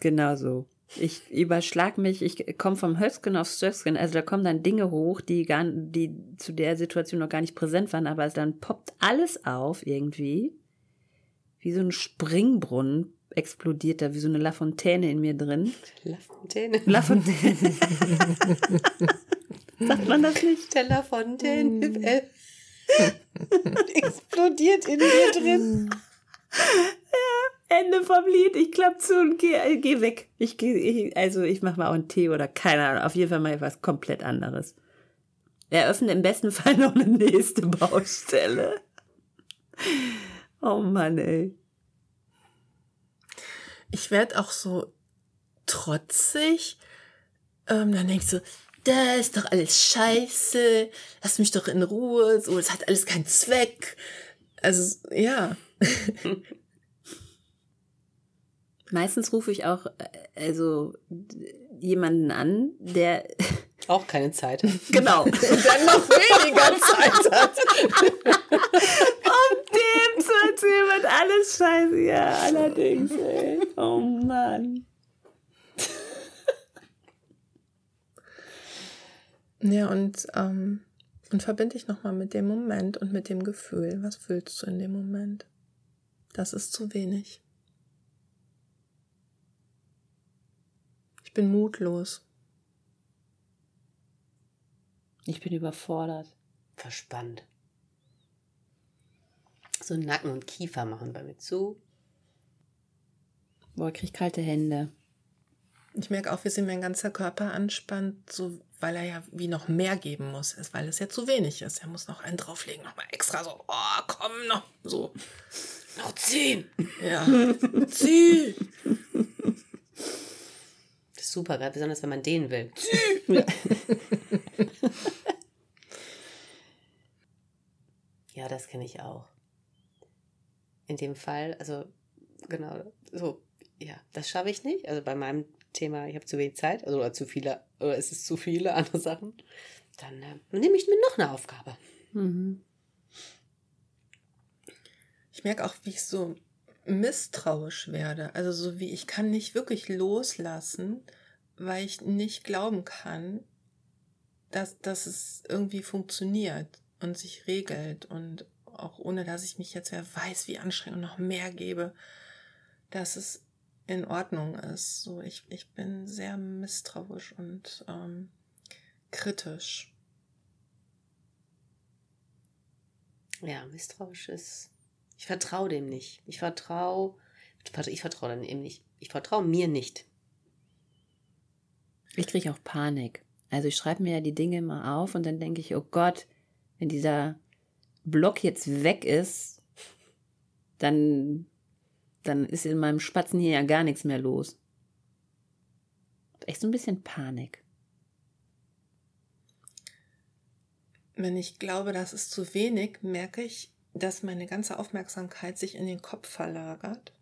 genau so. Ich überschlag mich, ich komme vom Höchstgen aufs Stöcksken. Also da kommen dann Dinge hoch, die gar, die zu der Situation noch gar nicht präsent waren, aber dann poppt alles auf irgendwie. Wie so ein Springbrunnen explodiert da, wie so eine Lafontaine in mir drin. Lafontaine. Lafontaine. <laughs> Sagt man das nicht? Der Lafontaine hm. <laughs> explodiert in mir drin. <laughs> Ende vom Lied. Ich klapp zu und geh, äh, geh weg. Ich geh, also ich mach mal auch einen Tee oder keine Ahnung. Auf jeden Fall mal was komplett anderes. Eröffne im besten <laughs> Fall noch eine nächste Baustelle. Oh Mann, ey. Ich werde auch so trotzig. Ähm, dann denkst du, das ist doch alles scheiße. Lass mich doch in Ruhe. So, es hat alles keinen Zweck. Also, ja. <laughs> Meistens rufe ich auch äh, also jemanden an, der <laughs> auch keine Zeit hat. Genau. <laughs> Dann noch weniger Zeit hat. <laughs> um dem zu erzählen, was alles scheiße. Ja, allerdings, ey. Oh Mann. Ja, und, ähm, und verbinde dich nochmal mit dem Moment und mit dem Gefühl. Was fühlst du in dem Moment? Das ist zu wenig. Ich bin mutlos. Ich bin überfordert. Verspannt. So Nacken und Kiefer machen bei mir zu. Boah, ich krieg kalte Hände. Ich merke auch, wie sich mein ganzer Körper anspannt, so, weil er ja wie noch mehr geben muss, weil es ja zu wenig ist. Er muss noch einen drauflegen, nochmal extra so, oh, komm, noch so. Noch zehn. Ja. Zieh. <laughs> Super, gerade besonders wenn man den will. <laughs> ja, das kenne ich auch. In dem Fall, also genau, so, ja, das schaffe ich nicht. Also bei meinem Thema, ich habe zu wenig Zeit, also oder zu viele, oder es ist zu viele <laughs> andere Sachen, dann äh, nehme ich mir noch eine Aufgabe. Mhm. Ich merke auch, wie ich so misstrauisch werde. Also so wie ich kann nicht wirklich loslassen, weil ich nicht glauben kann, dass, dass es irgendwie funktioniert und sich regelt und auch ohne dass ich mich jetzt wer weiß, wie anstrengend und noch mehr gebe, dass es in Ordnung ist. So, ich, ich bin sehr misstrauisch und ähm, kritisch. Ja, misstrauisch ist. Ich vertraue dem nicht. Ich vertraue. Ich vertraue dann eben nicht. Ich vertraue mir nicht. Ich kriege auch Panik. Also ich schreibe mir ja die Dinge immer auf und dann denke ich, oh Gott, wenn dieser Block jetzt weg ist, dann dann ist in meinem Spatzen hier ja gar nichts mehr los. Echt so ein bisschen Panik. Wenn ich glaube, das ist zu wenig, merke ich, dass meine ganze Aufmerksamkeit sich in den Kopf verlagert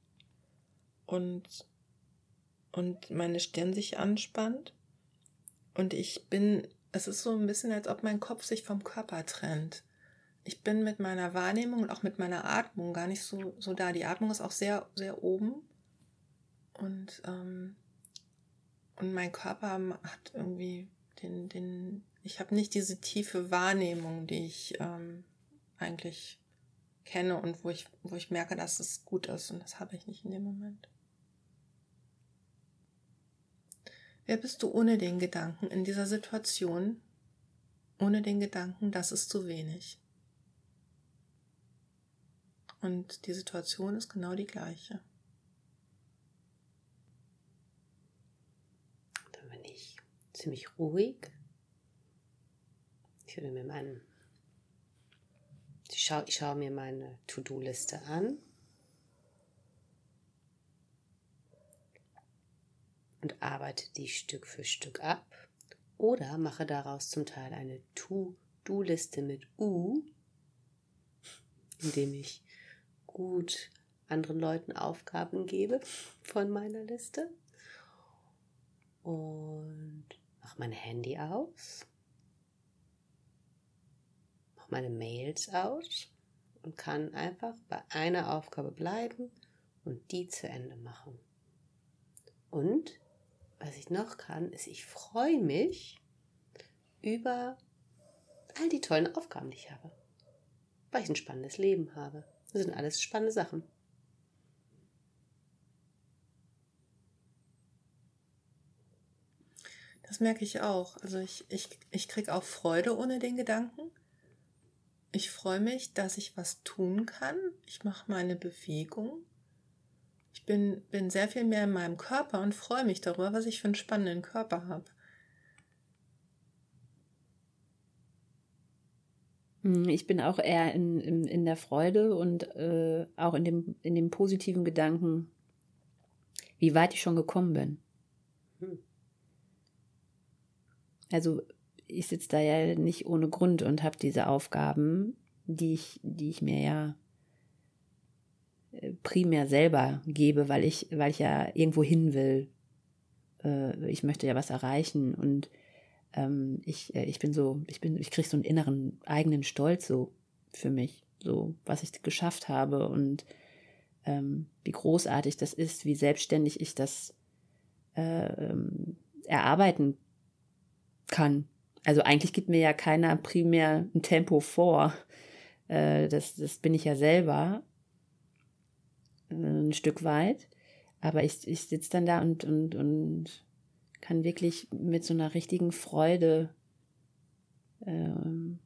und, und meine Stirn sich anspannt. Und ich bin, es ist so ein bisschen, als ob mein Kopf sich vom Körper trennt ich bin mit meiner Wahrnehmung und auch mit meiner Atmung gar nicht so, so da. Die Atmung ist auch sehr, sehr oben. Und, ähm, und mein Körper hat irgendwie den, den, ich habe nicht diese tiefe Wahrnehmung, die ich ähm, eigentlich kenne und wo ich, wo ich merke, dass es gut ist. Und das habe ich nicht in dem Moment. Wer bist du ohne den Gedanken in dieser Situation? Ohne den Gedanken, das ist zu wenig. Und die Situation ist genau die gleiche. Dann bin ich ziemlich ruhig. Ich würde mir meinen, ich schaue, ich schaue mir meine To-Do-Liste an. Und arbeite die Stück für Stück ab. Oder mache daraus zum Teil eine To-Do-Liste mit U, indem ich gut anderen Leuten Aufgaben gebe von meiner Liste. Und mache mein Handy aus. Mache meine Mails aus und kann einfach bei einer Aufgabe bleiben und die zu Ende machen. Und was ich noch kann, ist, ich freue mich über all die tollen Aufgaben, die ich habe, weil ich ein spannendes Leben habe. Das sind alles spannende Sachen. Das merke ich auch. Also ich, ich, ich kriege auch Freude ohne den Gedanken. Ich freue mich, dass ich was tun kann. Ich mache meine Bewegung. Ich bin, bin sehr viel mehr in meinem Körper und freue mich darüber, was ich für einen spannenden Körper habe. Hm, ich bin auch eher in, in, in der Freude und äh, auch in dem, in dem positiven Gedanken, wie weit ich schon gekommen bin. Hm. Also ich sitze da ja nicht ohne Grund und habe diese Aufgaben, die ich, die ich mir ja primär selber gebe, weil ich, weil ich ja irgendwo hin will. Äh, ich möchte ja was erreichen und ähm, ich, äh, ich bin so, ich bin, ich kriege so einen inneren eigenen Stolz so für mich, so was ich geschafft habe und ähm, wie großartig das ist, wie selbstständig ich das äh, ähm, erarbeiten kann. Also eigentlich gibt mir ja keiner primär ein Tempo vor. Das, das bin ich ja selber ein Stück weit. Aber ich, ich sitze dann da und, und, und kann wirklich mit so einer richtigen Freude ähm,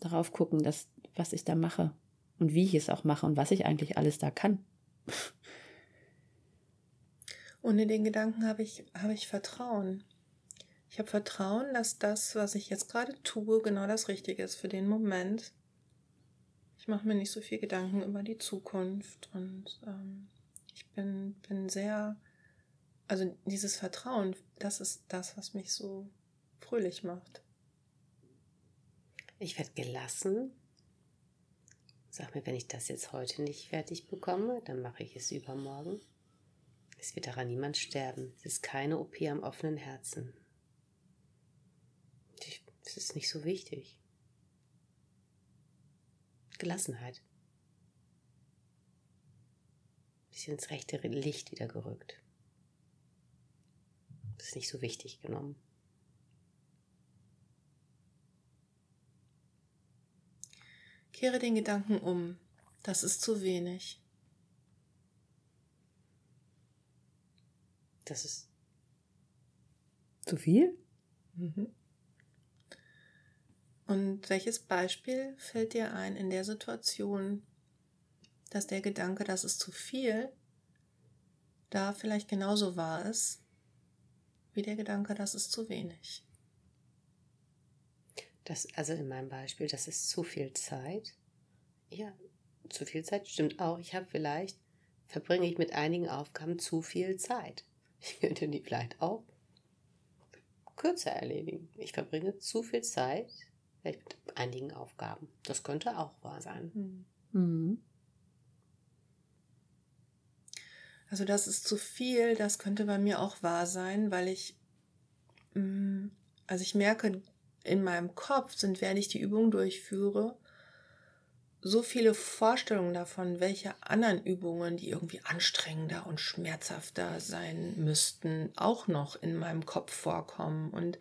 darauf gucken, dass, was ich da mache und wie ich es auch mache und was ich eigentlich alles da kann. Ohne den Gedanken habe ich, habe ich Vertrauen. Ich habe Vertrauen, dass das, was ich jetzt gerade tue, genau das Richtige ist für den Moment. Ich mache mir nicht so viel Gedanken über die Zukunft und ähm, ich bin, bin sehr, also dieses Vertrauen, das ist das, was mich so fröhlich macht. Ich werde gelassen. Sag mir, wenn ich das jetzt heute nicht fertig bekomme, dann mache ich es übermorgen. Es wird daran niemand sterben. Es ist keine OP am offenen Herzen. Es ist nicht so wichtig. Gelassenheit. Bisschen ins rechte Licht wieder gerückt. Das ist nicht so wichtig genommen. Kehre den Gedanken um. Das ist zu wenig. Das ist zu viel? Mhm. Und welches Beispiel fällt dir ein in der Situation, dass der Gedanke, das ist zu viel, da vielleicht genauso wahr ist, wie der Gedanke, das ist zu wenig? Das, also in meinem Beispiel, das ist zu viel Zeit. Ja, zu viel Zeit stimmt auch. Ich habe vielleicht, verbringe ich mit einigen Aufgaben zu viel Zeit. Ich könnte die vielleicht auch kürzer erledigen. Ich verbringe zu viel Zeit mit einigen Aufgaben. Das könnte auch wahr sein. Mhm. Also das ist zu viel, das könnte bei mir auch wahr sein, weil ich, mm, also ich merke, in meinem Kopf sind, während ich die Übung durchführe, so viele Vorstellungen davon, welche anderen Übungen, die irgendwie anstrengender und schmerzhafter sein müssten, auch noch in meinem Kopf vorkommen. Und,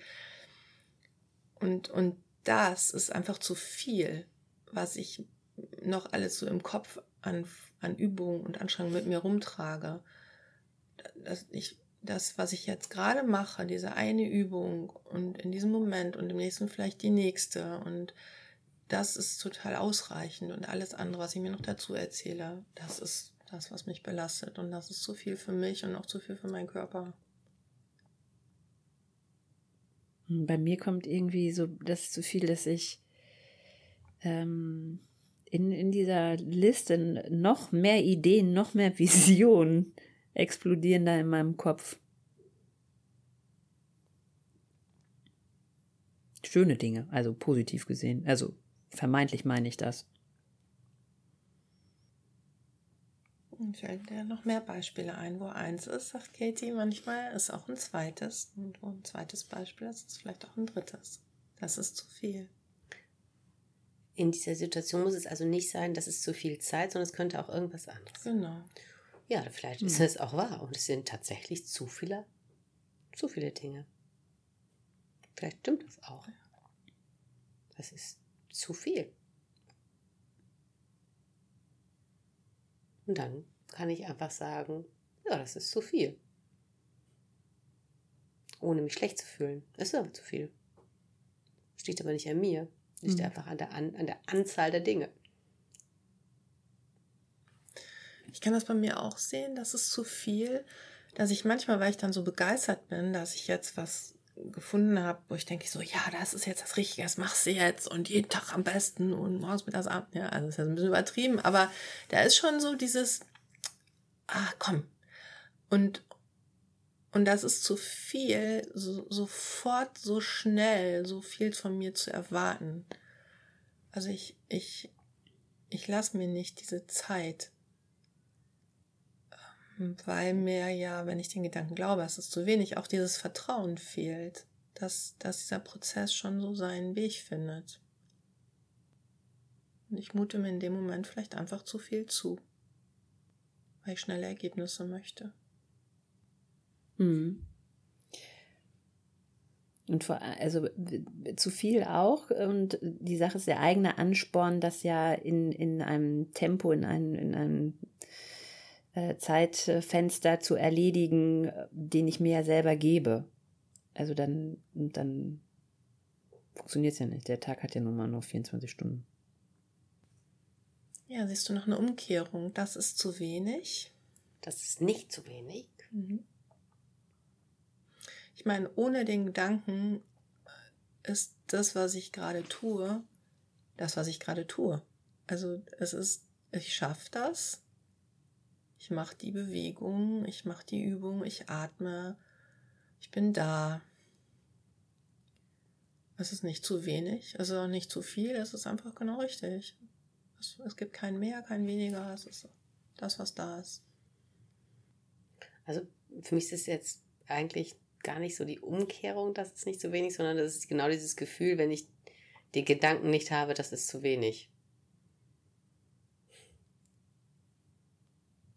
und, und das ist einfach zu viel, was ich noch alles so im Kopf an, an Übungen und Anstrengungen mit mir rumtrage. Das, ich, das, was ich jetzt gerade mache, diese eine Übung und in diesem Moment und im nächsten vielleicht die nächste und das ist total ausreichend und alles andere, was ich mir noch dazu erzähle, das ist das, was mich belastet und das ist zu viel für mich und auch zu viel für meinen Körper. Bei mir kommt irgendwie so das zu viel, dass ich ähm, in, in dieser Liste noch mehr Ideen, noch mehr <laughs> Visionen explodieren da in meinem Kopf. Schöne Dinge, also positiv gesehen. Also vermeintlich meine ich das. Fällt dir noch mehr Beispiele ein, wo eins ist, sagt Katie, manchmal ist auch ein zweites. Und wo ein zweites Beispiel ist, ist vielleicht auch ein drittes. Das ist zu viel. In dieser Situation muss es also nicht sein, dass es zu viel Zeit, sondern es könnte auch irgendwas anderes. Genau. Ja, vielleicht ist hm. es auch wahr und es sind tatsächlich zu viele, zu viele Dinge. Vielleicht stimmt das auch. Das ist zu viel. Und dann kann ich einfach sagen, ja, das ist zu viel. Ohne mich schlecht zu fühlen. Ist aber zu viel. Das liegt aber nicht an mir. Das liegt mhm. einfach an der, an, an der Anzahl der Dinge. Ich kann das bei mir auch sehen, das ist zu viel, dass ich manchmal, weil ich dann so begeistert bin, dass ich jetzt was gefunden habe, wo ich denke so, ja, das ist jetzt das Richtige, das machst du jetzt und jeden Tag am besten und morgens, mittags, abends, ja, also das ist ja ein bisschen übertrieben, aber da ist schon so dieses, ah, komm. Und, und das ist zu viel, so, sofort, so schnell, so viel von mir zu erwarten. Also ich, ich, ich lasse mir nicht diese Zeit, Weil mir ja, wenn ich den Gedanken glaube, es ist zu wenig, auch dieses Vertrauen fehlt, dass, dass dieser Prozess schon so seinen Weg findet. Und ich mute mir in dem Moment vielleicht einfach zu viel zu, weil ich schnelle Ergebnisse möchte. Mhm. Und vor, also zu viel auch. Und die Sache ist der eigene Ansporn, das ja in, in einem Tempo, in einem, in einem Zeitfenster zu erledigen, den ich mir ja selber gebe. Also dann, dann funktioniert es ja nicht. Der Tag hat ja nun mal nur 24 Stunden. Ja, siehst du noch eine Umkehrung. Das ist zu wenig. Das ist nicht zu wenig. Mhm. Ich meine, ohne den Gedanken ist das, was ich gerade tue, das, was ich gerade tue. Also es ist, ich schaffe das. Ich mache die Bewegung, ich mache die Übung, ich atme, ich bin da. Es ist nicht zu wenig, es ist auch nicht zu viel, es ist einfach genau richtig. Es, es gibt kein mehr, kein weniger, es ist das, was da ist. Also für mich ist es jetzt eigentlich gar nicht so die Umkehrung, das ist nicht zu wenig, sondern das ist genau dieses Gefühl, wenn ich den Gedanken nicht habe, das ist zu wenig.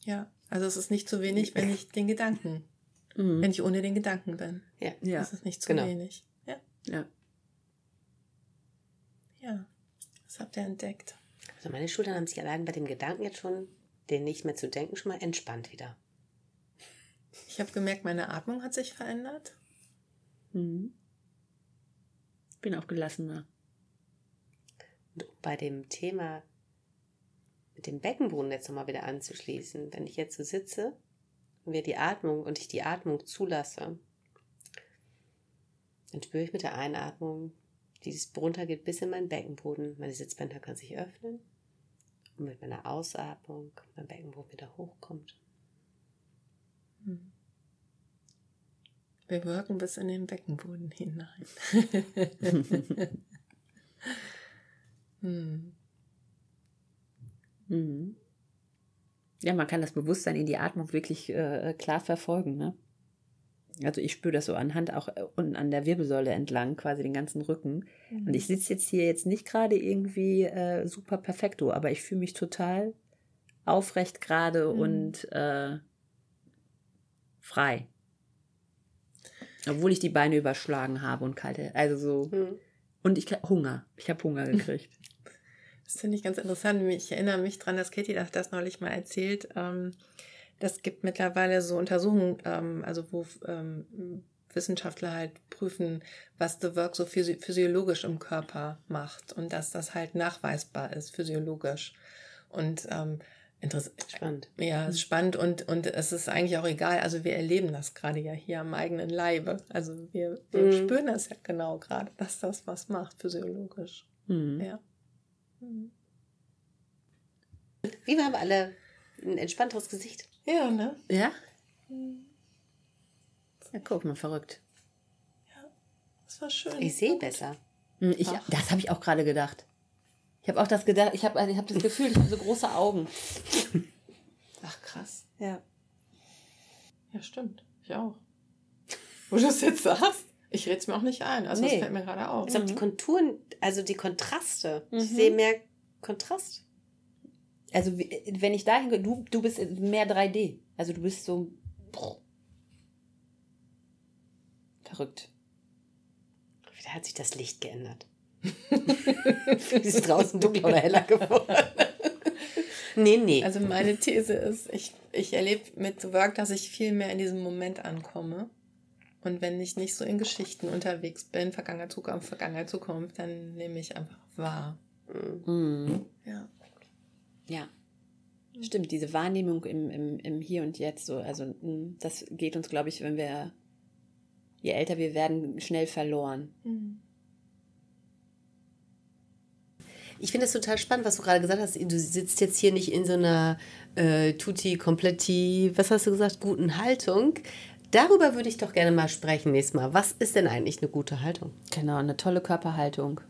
Ja, also es ist nicht zu wenig, wenn ich den Gedanken, mhm. wenn ich ohne den Gedanken bin. Ja, ja. Das ist nicht zu genau. wenig. Ja. Ja. Ja, das habt ihr entdeckt. Also meine Schultern haben sich allein bei dem Gedanken jetzt schon, den nicht mehr zu denken, schon mal entspannt wieder. Ich habe gemerkt, meine Atmung hat sich verändert. Mhm. Bin auch gelassener. Und bei dem Thema mit dem Beckenboden jetzt nochmal wieder anzuschließen, wenn ich jetzt so sitze und wir die Atmung und ich die Atmung zulasse, dann spüre ich mit der Einatmung, wie es runtergeht bis in meinen Beckenboden. Meine Sitzbänder können sich öffnen. Und mit meiner Ausatmung mein Beckenboden wieder hochkommt. Wir wirken bis in den Beckenboden hinein. <laughs> hm. Mhm. Ja, man kann das Bewusstsein in die Atmung wirklich äh, klar verfolgen. Ne? Also ich spüre das so anhand auch äh, unten an der Wirbelsäule entlang, quasi den ganzen Rücken. Mhm. Und ich sitze jetzt hier jetzt nicht gerade irgendwie äh, super perfekto, aber ich fühle mich total aufrecht gerade mhm. und äh, frei. Obwohl ich die Beine überschlagen habe und kalte. Also so. Mhm. Und ich Hunger. Ich habe Hunger gekriegt. Das finde ich ganz interessant. Ich erinnere mich daran, dass Katie das neulich mal erzählt. Ähm, das gibt mittlerweile so Untersuchungen, ähm, also wo ähm, Wissenschaftler halt prüfen, was The Work so physiologisch im Körper macht und dass das halt nachweisbar ist, physiologisch. Und ähm, Spannend. Ja, ist spannend und, und es ist eigentlich auch egal. Also wir erleben das gerade ja hier am eigenen Leibe. Also wir, wir mhm. spüren das ja genau gerade, dass das was macht, physiologisch. Mhm. Ja. Mhm. Wie wir haben alle ein entspannteres Gesicht. Ja, ne? Ja? Mhm. Ja, guck mal, verrückt. Ja, das war schön. Ich sehe besser. Hm, ich, das habe ich auch gerade gedacht. Ich habe auch das gedacht, ich habe ich hab das Gefühl, ich habe so große Augen. Ach, krass. Ja. Ja, stimmt. Ich auch. Wo du es jetzt sagst, ich rede es mir auch nicht ein. Also, nee. das fällt mir gerade auf. Ich glaube, die Konturen, also die Kontraste. Mhm. Ich sehe mehr Kontrast. Also, wenn ich dahin gehe, du, du bist mehr 3D. Also, du bist so. Verrückt. Wieder hat sich das Licht geändert. <laughs> ist draußen dunkler oder heller geworden? nee, nee. Also meine These ist, ich, ich erlebe mit Work, dass ich viel mehr in diesem Moment ankomme. Und wenn ich nicht so in Geschichten unterwegs bin, Vergangenheit, Zukunft, Vergangenheit, Zukunft, dann nehme ich einfach wahr. Mhm. Ja. Ja. Stimmt, diese Wahrnehmung im, im, im Hier und Jetzt, so, also das geht uns, glaube ich, wenn wir, je älter wir werden, schnell verloren. Mhm. Ich finde es total spannend, was du gerade gesagt hast. Du sitzt jetzt hier nicht in so einer äh, tutti, kompletti, was hast du gesagt, guten Haltung. Darüber würde ich doch gerne mal sprechen nächstes Mal. Was ist denn eigentlich eine gute Haltung? Genau, eine tolle Körperhaltung.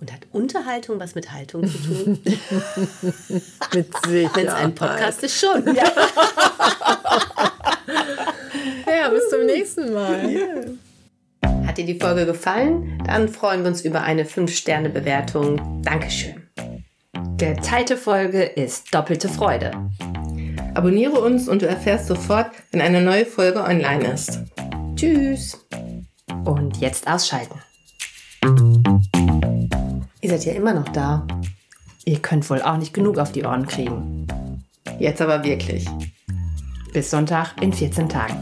Und hat Unterhaltung was mit Haltung zu tun? <laughs> mit Sicherheit. Wenn es ein Podcast ist, schon. Ja. <laughs> ja, bis zum nächsten Mal. Yeah. Hat dir die Folge gefallen? Dann freuen wir uns über eine 5-Sterne-Bewertung. Dankeschön. Titel Folge ist Doppelte Freude. Abonniere uns und du erfährst sofort, wenn eine neue Folge online ist. Tschüss. Und jetzt ausschalten. Ihr seid ja immer noch da. Ihr könnt wohl auch nicht genug auf die Ohren kriegen. Jetzt aber wirklich. Bis Sonntag in 14 Tagen.